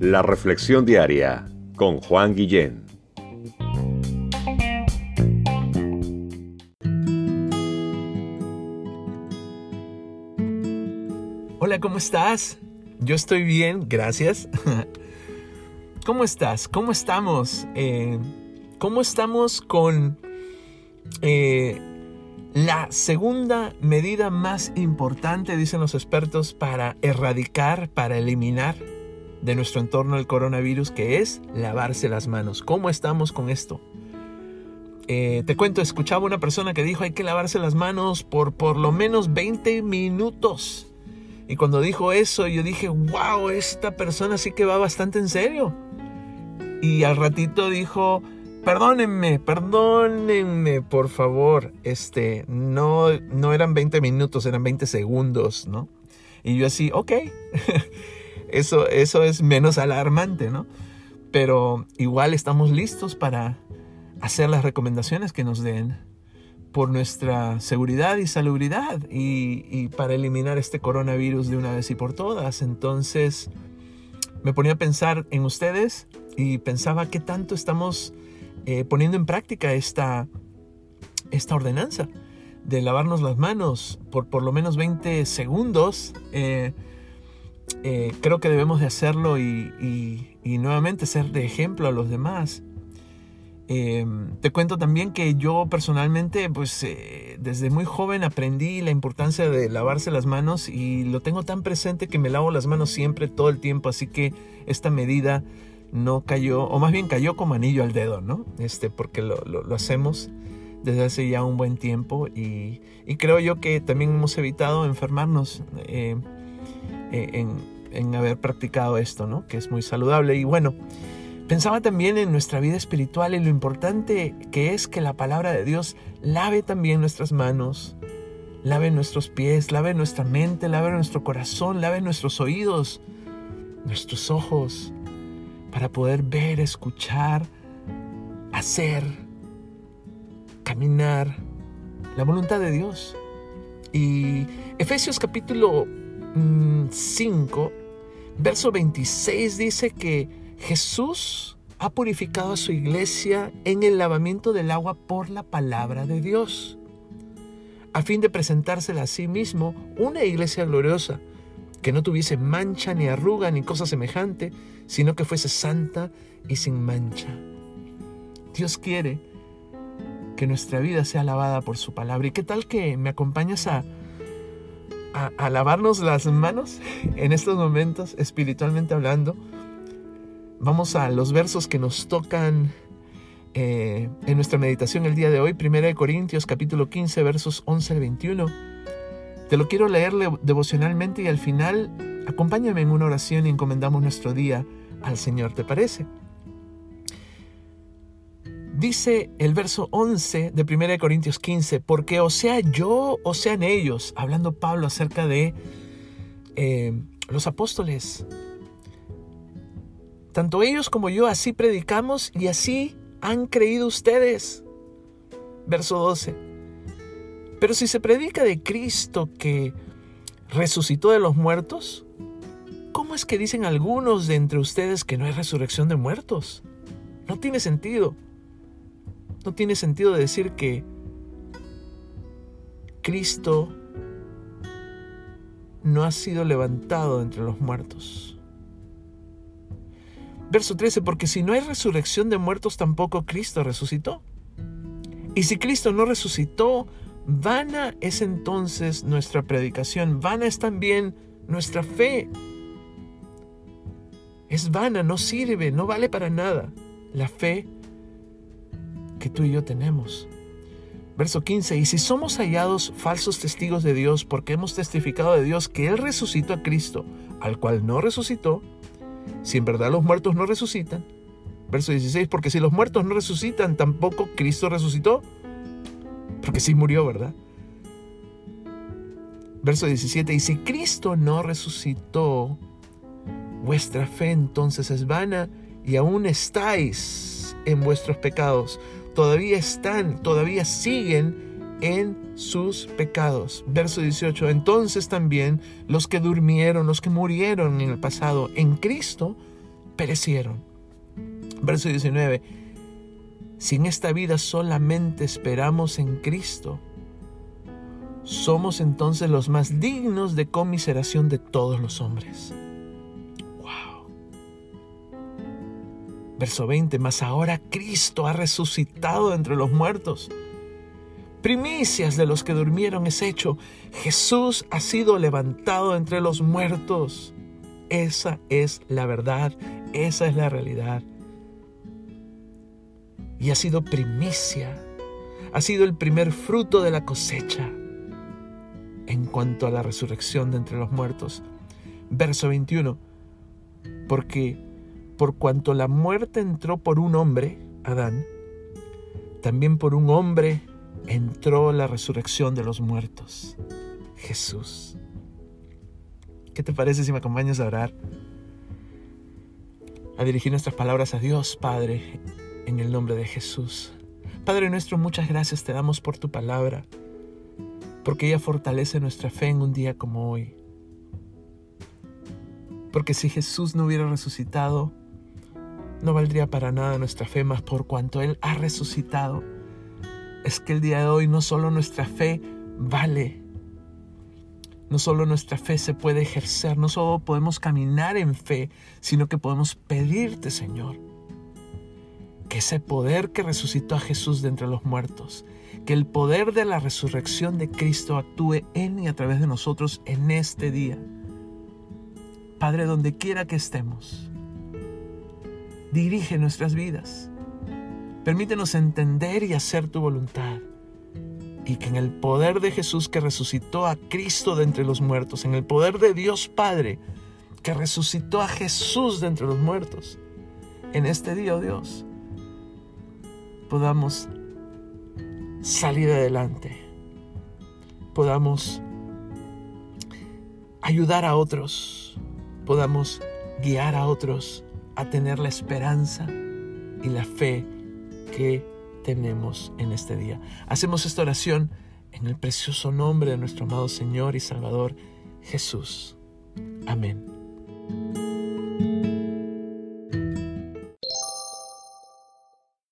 La Reflexión Diaria con Juan Guillén. Hola, ¿cómo estás? Yo estoy bien, gracias. ¿Cómo estás? ¿Cómo estamos? Eh, ¿Cómo estamos con eh, la segunda medida más importante, dicen los expertos, para erradicar, para eliminar de nuestro entorno el coronavirus, que es lavarse las manos. ¿Cómo estamos con esto? Eh, te cuento, escuchaba una persona que dijo hay que lavarse las manos por por lo menos 20 minutos. Y cuando dijo eso, yo dije, wow, esta persona sí que va bastante en serio. Y al ratito dijo, perdónenme, perdónenme, por favor. Este, no, no eran 20 minutos, eran 20 segundos, ¿no? Y yo así, ok. eso, eso es menos alarmante, ¿no? Pero igual estamos listos para hacer las recomendaciones que nos den por nuestra seguridad y salubridad y, para eliminar este coronavirus de una vez y por todas. Entonces me ponía a pensar en ustedes y pensaba qué tanto estamos eh, poniendo en práctica esta, esta ordenanza de lavarnos las manos por por lo menos 20 segundos. Eh, eh, creo que debemos de hacerlo y, nuevamente ser de ejemplo a los demás. Em, te cuento también que yo personalmente, pues eh, desde muy joven aprendí la importancia de lavarse las manos y lo tengo tan presente que me lavo las manos siempre, todo el tiempo, así que esta medida no cayó, o más bien cayó como anillo al dedo, ¿no? Este, porque lo, hacemos desde hace ya un buen tiempo y, creo yo que también hemos evitado enfermarnos eh, eh, en, en haber practicado esto, ¿no? Que es muy saludable y bueno. Pensaba también en nuestra vida espiritual y lo importante que es que la palabra de Dios lave también nuestras manos, lave nuestros pies, lave nuestra mente, lave nuestro corazón, lave nuestros oídos, nuestros ojos, para poder ver, escuchar, hacer, caminar la voluntad de Dios. Y Efesios capítulo 5, mm, verso 26 dice que Jesús ha purificado a su iglesia en el lavamiento del agua por la palabra de Dios, a fin de presentársela a sí mismo una iglesia gloriosa, que no tuviese mancha ni arruga ni cosa semejante, sino que fuese santa y sin mancha. Dios quiere que nuestra vida sea lavada por su palabra. ¿Y qué tal que me acompañas a, a, lavarnos las manos en estos momentos, espiritualmente hablando? Vamos a los versos que nos tocan eh, en nuestra meditación el día de hoy, 1 Corintios capítulo 15, versos 11 al 21. Te lo quiero leer devocionalmente y al final acompáñame en una oración y encomendamos nuestro día al Señor, ¿te parece? Dice el verso 11 de 1 Corintios 15, porque o sea yo o sean ellos, hablando Pablo acerca de eh, los apóstoles, tanto ellos como yo así predicamos y así han creído ustedes. Verso 12. Pero si se predica de Cristo que resucitó de los muertos, ¿cómo es que dicen algunos de entre ustedes que no hay resurrección de muertos? No tiene sentido. No tiene sentido decir que Cristo no ha sido levantado entre los muertos. Verso 13, porque si no hay resurrección de muertos, tampoco Cristo resucitó. Y si Cristo no resucitó, vana es entonces nuestra predicación, vana es también nuestra fe. Es vana, no sirve, no vale para nada la fe que tú y yo tenemos. Verso 15, y si somos hallados falsos testigos de Dios porque hemos testificado de Dios que Él resucitó a Cristo, al cual no resucitó, si en verdad los muertos no resucitan. Verso 16, porque si los muertos no resucitan, tampoco Cristo resucitó. Porque sí murió, ¿verdad? Verso 17, y si Cristo no resucitó, vuestra fe entonces es vana y aún estáis en vuestros pecados. Todavía están, todavía siguen en sus pecados. Verso 18. Entonces también los que durmieron, los que murieron en el pasado en Cristo, perecieron. Verso 19. Si en esta vida solamente esperamos en Cristo, somos entonces los más dignos de conmiseración de todos los hombres. Wow. Verso 20, mas ahora Cristo ha resucitado entre los muertos. Primicias de los que durmieron es hecho. Jesús ha sido levantado entre los muertos. Esa es la verdad, esa es la realidad. Y ha sido primicia, ha sido el primer fruto de la cosecha en cuanto a la resurrección de entre los muertos. Verso 21. Porque por cuanto la muerte entró por un hombre, Adán, también por un hombre entró la resurrección de los muertos, Jesús. ¿Qué te parece si me acompañas a orar? A dirigir nuestras palabras a Dios, Padre, en el nombre de Jesús. Padre nuestro, muchas gracias te damos por tu palabra porque ella fortalece nuestra fe en un día como hoy. Porque si Jesús no hubiera resucitado, no valdría para nada nuestra fe, más por cuanto Él ha resucitado. Es que el día de hoy no solo nuestra fe vale, no solo nuestra fe se puede ejercer, no solo podemos caminar en fe, sino que podemos pedirte, Señor, ese poder que resucitó a Jesús de entre los muertos, que el poder de la resurrección de Cristo actúe en y a través de nosotros en este día. Padre, donde quiera que estemos, dirige nuestras vidas. Permítenos entender y hacer tu voluntad. Y que en el poder de Jesús que resucitó a Cristo de entre los muertos, en el poder de Dios Padre que resucitó a Jesús de entre los muertos, en este día, oh Dios, podamos salir adelante, podamos ayudar a otros, podamos guiar a otros a tener la esperanza y la fe que tenemos en este día. Hacemos esta oración en el precioso nombre de nuestro amado Señor y Salvador Jesús. Amén.